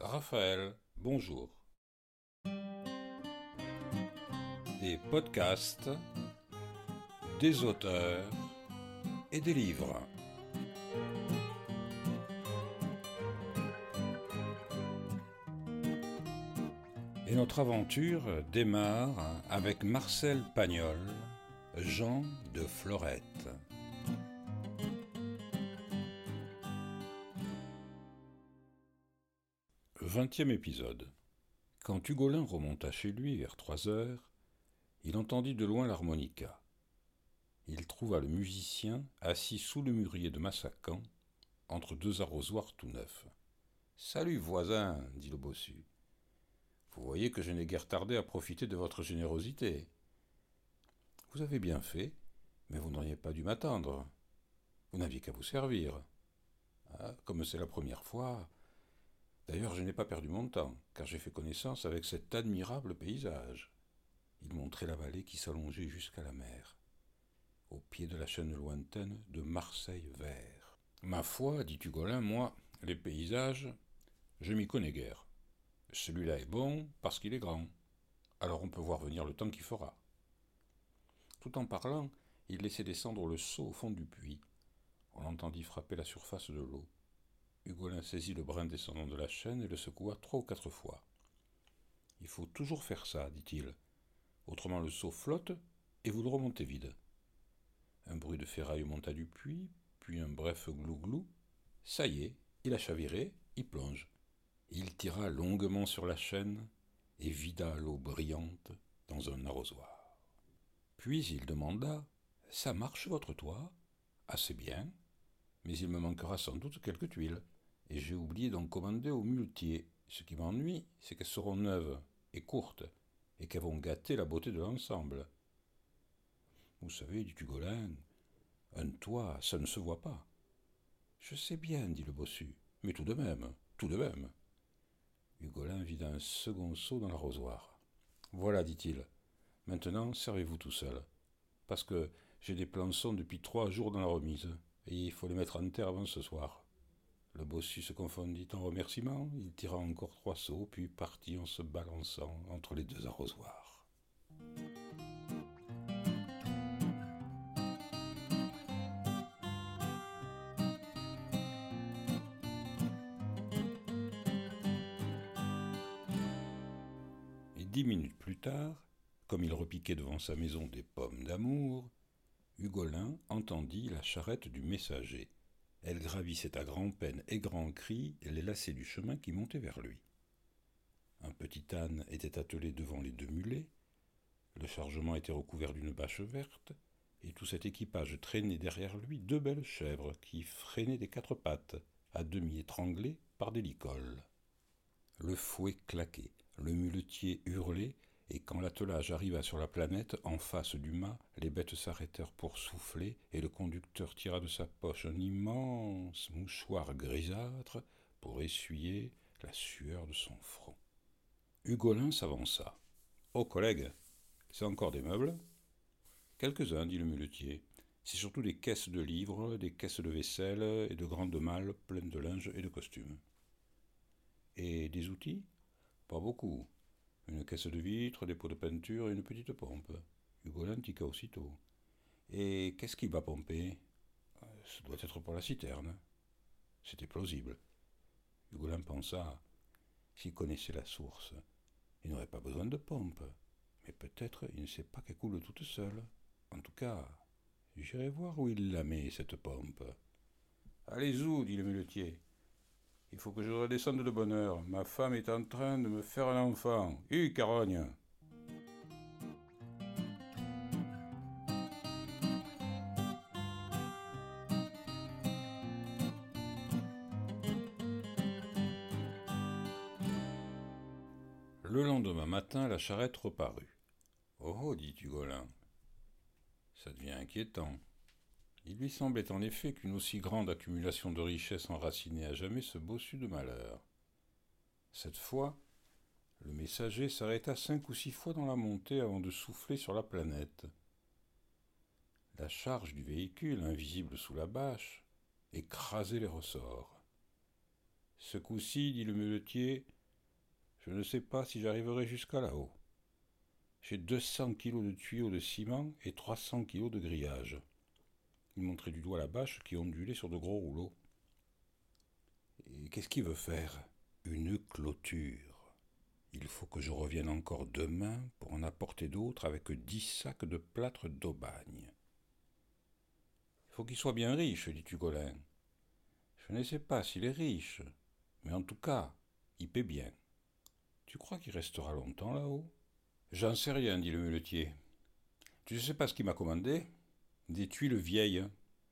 Raphaël, bonjour. Des podcasts, des auteurs et des livres. Et notre aventure démarre avec Marcel Pagnol, Jean de Florette. Vingtième épisode. Quand Hugolin remonta chez lui vers trois heures, il entendit de loin l'harmonica. Il trouva le musicien assis sous le mûrier de Massacan, entre deux arrosoirs tout neufs. Salut, voisin, dit le bossu. Vous voyez que je n'ai guère tardé à profiter de votre générosité. Vous avez bien fait, mais vous n'auriez pas dû m'attendre. Vous n'aviez qu'à vous servir. Ah, comme c'est la première fois. D'ailleurs, je n'ai pas perdu mon temps, car j'ai fait connaissance avec cet admirable paysage. Il montrait la vallée qui s'allongeait jusqu'à la mer, au pied de la chaîne lointaine de Marseille vert. Ma foi, dit Hugolin, moi, les paysages, je m'y connais guère. Celui-là est bon parce qu'il est grand. Alors on peut voir venir le temps qui fera. Tout en parlant, il laissait descendre le seau au fond du puits. On l'entendit frapper la surface de l'eau. Hugolin saisit le brin descendant de la chaîne et le secoua trois ou quatre fois. Il faut toujours faire ça, dit-il. Autrement le seau flotte et vous le remontez vide. Un bruit de ferraille monta du puits, puis un bref glou-glou. Ça y est, il a chaviré, il plonge. Il tira longuement sur la chaîne et vida l'eau brillante dans un arrosoir. Puis il demanda Ça marche votre toit? Assez bien, mais il me manquera sans doute quelques tuiles et j'ai oublié d'en commander au muletier. Ce qui m'ennuie, c'est qu'elles seront neuves et courtes, et qu'elles vont gâter la beauté de l'ensemble. Vous savez, dit Hugolin, un toit, ça ne se voit pas. Je sais bien, dit le bossu, mais tout de même, tout de même. Hugolin vida un second seau dans l'arrosoir. Voilà, dit-il. Maintenant, servez-vous tout seul. Parce que j'ai des plançons depuis trois jours dans la remise, et il faut les mettre en terre avant ce soir. Le bossu se confondit en remerciements, il tira encore trois seaux, puis partit en se balançant entre les deux arrosoirs. Et dix minutes plus tard, comme il repiquait devant sa maison des pommes d'amour, Hugolin entendit la charrette du messager. Elle gravissait à grand-peine et grand cri les lacets du chemin qui montait vers lui. Un petit âne était attelé devant les deux mulets, le chargement était recouvert d'une bâche verte, et tout cet équipage traînait derrière lui deux belles chèvres qui freinaient des quatre pattes, à demi étranglées par des licoles. Le fouet claquait, le muletier hurlait, et quand l'attelage arriva sur la planète, en face du mât, les bêtes s'arrêtèrent pour souffler, et le conducteur tira de sa poche un immense mouchoir grisâtre pour essuyer la sueur de son front. Hugolin s'avança. Oh, collègue, c'est encore des meubles? Quelques-uns, dit le muletier. C'est surtout des caisses de livres, des caisses de vaisselle et de grandes malles pleines de linge et de costumes. Et des outils? Pas beaucoup une caisse de vitres, des pots de peinture et une petite pompe. Hugolin tica aussitôt. Et qu'est-ce qui va pomper? Ce doit être pour la citerne. C'était plausible. Hugolin pensa s'il connaissait la source, il n'aurait pas besoin de pompe. Mais peut-être il ne sait pas qu'elle coule toute seule. En tout cas, j'irai voir où il la met, cette pompe. Allez-y, dit le muletier. Il faut que je redescende de bonne heure. Ma femme est en train de me faire un enfant. Hé, carogne Le lendemain matin, la charrette reparut. Oh, oh dit Hugolin. Ça devient inquiétant. Il lui semblait en effet qu'une aussi grande accumulation de richesses enracinait à jamais ce bossu de malheur. Cette fois, le messager s'arrêta cinq ou six fois dans la montée avant de souffler sur la planète. La charge du véhicule, invisible sous la bâche, écrasait les ressorts. Ce coup-ci, dit le muletier, je ne sais pas si j'arriverai jusqu'à là-haut. J'ai deux cents kilos de tuyaux de ciment et trois cents kilos de grillage. Il montrait du doigt la bâche qui ondulait sur de gros rouleaux. Et qu'est-ce qu'il veut faire? Une clôture. Il faut que je revienne encore demain pour en apporter d'autres avec dix sacs de plâtre d'Aubagne. Il faut qu'il soit bien riche, dit Tugolin. Je ne sais pas s'il est riche, mais en tout cas, il paie bien. Tu crois qu'il restera longtemps là-haut? J'en sais rien, dit le muletier. Tu ne sais pas ce qu'il m'a commandé? Des tuiles vieilles,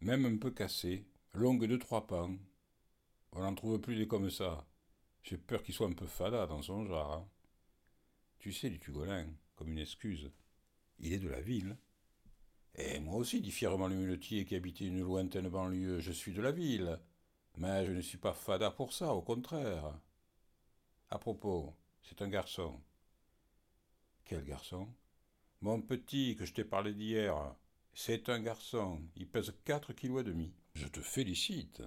même un peu cassées, longues de trois pans. On n'en trouve plus des comme ça. J'ai peur qu'il soit un peu fada dans son genre. Hein. Tu sais, dit Tugolin, comme une excuse. Il est de la ville. Et moi aussi, dit fièrement le muletier qui habitait une lointaine banlieue, je suis de la ville. Mais je ne suis pas fada pour ça, au contraire. À propos, c'est un garçon. Quel garçon? Mon petit que je t'ai parlé d'hier. C'est un garçon. Il pèse quatre kilos et demi. Je te félicite.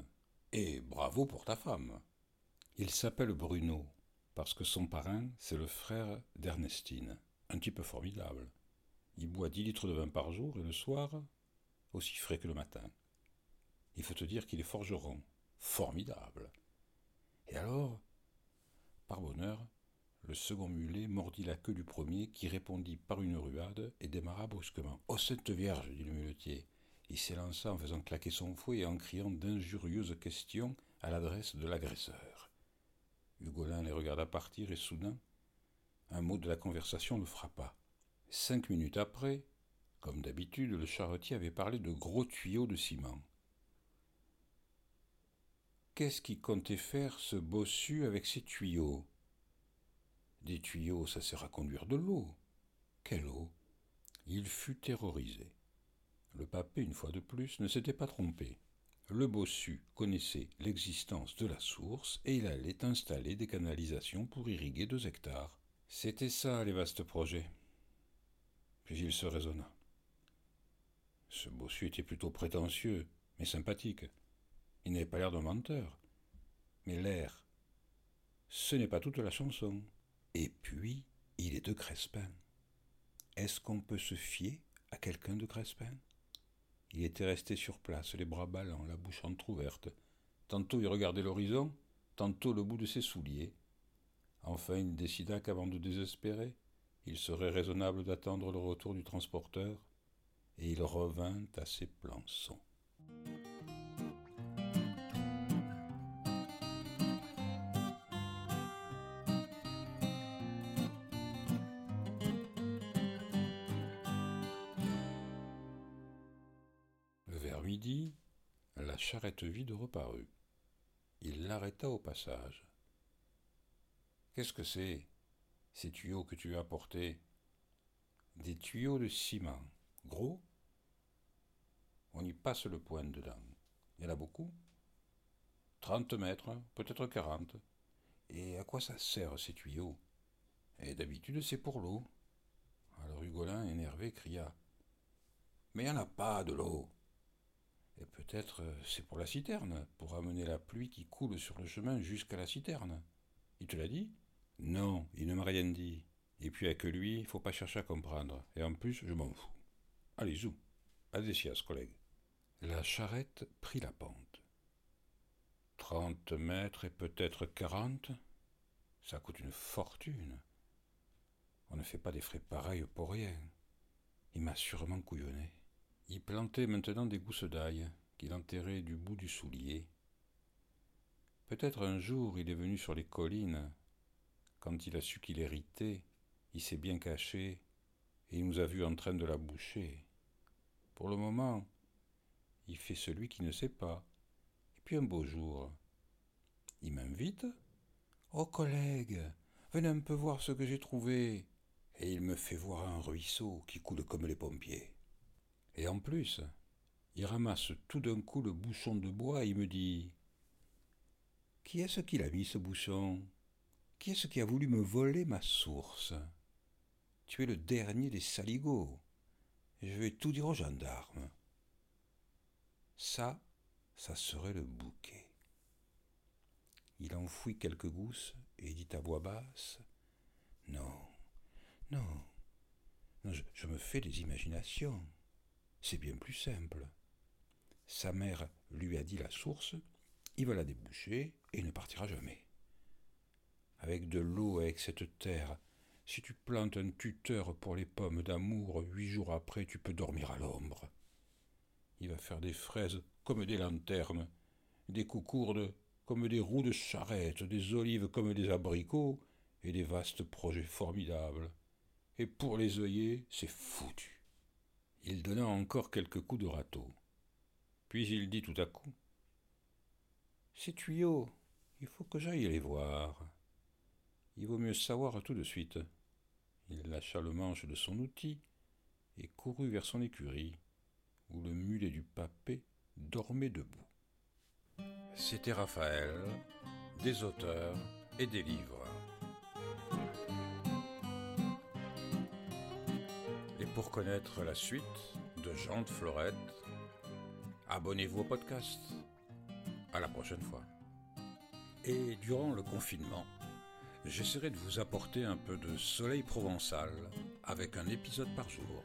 Et bravo pour ta femme. Il s'appelle Bruno, parce que son parrain, c'est le frère d'Ernestine. Un type formidable. Il boit dix litres de vin par jour et le soir, aussi frais que le matin. Il faut te dire qu'il est forgeron. Formidable. Et alors, par bonheur, le second mulet mordit la queue du premier, qui répondit par une ruade et démarra brusquement. Ô Sainte Vierge dit le muletier. Il s'élança en faisant claquer son fouet et en criant d'injurieuses questions à l'adresse de l'agresseur. Hugolin les regarda partir et soudain, un mot de la conversation le frappa. Cinq minutes après, comme d'habitude, le charretier avait parlé de gros tuyaux de ciment. Qu'est-ce qui comptait faire ce bossu avec ces tuyaux? Des tuyaux, ça sert à conduire de l'eau. Quelle eau? Il fut terrorisé. Le papé, une fois de plus, ne s'était pas trompé. Le bossu connaissait l'existence de la source et il allait installer des canalisations pour irriguer deux hectares. C'était ça, les vastes projets. Puis il se raisonna. Ce bossu était plutôt prétentieux, mais sympathique. Il n'avait pas l'air d'un menteur. Mais l'air, ce n'est pas toute la chanson. Et puis, il est de Crespin. Est-ce qu'on peut se fier à quelqu'un de Crespin? Il était resté sur place, les bras ballants, la bouche entr'ouverte. Tantôt il regardait l'horizon, tantôt le bout de ses souliers. Enfin, il décida qu'avant de désespérer, il serait raisonnable d'attendre le retour du transporteur, et il revint à ses plançons. La charrette vide reparut. Il l'arrêta au passage. Qu'est-ce que c'est, ces tuyaux que tu as apportés Des tuyaux de ciment, gros? On y passe le poing dedans. Il y en a beaucoup? Trente mètres, peut-être quarante. Et à quoi ça sert, ces tuyaux? Et d'habitude, c'est pour l'eau. Alors Hugolin, énervé, cria Mais il n'y en a pas de l'eau et peut-être euh, c'est pour la citerne, pour amener la pluie qui coule sur le chemin jusqu'à la citerne. Il te l'a dit? Non, il ne m'a rien dit. Et puis avec lui, il faut pas chercher à comprendre. Et en plus, je m'en fous. Allez, zou. Adécias, collègue. La charrette prit la pente. Trente mètres et peut-être quarante? Ça coûte une fortune. On ne fait pas des frais pareils pour rien. Il m'a sûrement couillonné. Il plantait maintenant des gousses d'ail qu'il enterrait du bout du soulier. Peut-être un jour il est venu sur les collines. Quand il a su qu'il héritait, il s'est bien caché et il nous a vus en train de la boucher. Pour le moment, il fait celui qui ne sait pas. Et puis un beau jour, il m'invite. Oh collègue, venez un peu voir ce que j'ai trouvé. Et il me fait voir un ruisseau qui coule comme les pompiers. Et en plus, il ramasse tout d'un coup le bouchon de bois et me dit Qui est-ce qui l'a mis ce bouchon? Qui est-ce qui a voulu me voler ma source? Tu es le dernier des saligots. je vais tout dire aux gendarmes. Ça, ça serait le bouquet. Il enfouit quelques gousses et dit à voix basse Non, non, je me fais des imaginations. C'est bien plus simple. Sa mère lui a dit la source, il va la déboucher et ne partira jamais. Avec de l'eau, avec cette terre, si tu plantes un tuteur pour les pommes d'amour, huit jours après tu peux dormir à l'ombre. Il va faire des fraises comme des lanternes, des coucourdes comme des roues de charrette, des olives comme des abricots, et des vastes projets formidables. Et pour les œillets, c'est foutu. Il donna encore quelques coups de râteau. Puis il dit tout à coup Ces tuyaux, il faut que j'aille les voir. Il vaut mieux savoir tout de suite. Il lâcha le manche de son outil et courut vers son écurie, où le mulet du papé dormait debout. C'était Raphaël, des auteurs et des livres. Pour connaître la suite de Jean de Florette, abonnez-vous au podcast. À la prochaine fois. Et durant le confinement, j'essaierai de vous apporter un peu de soleil provençal avec un épisode par jour.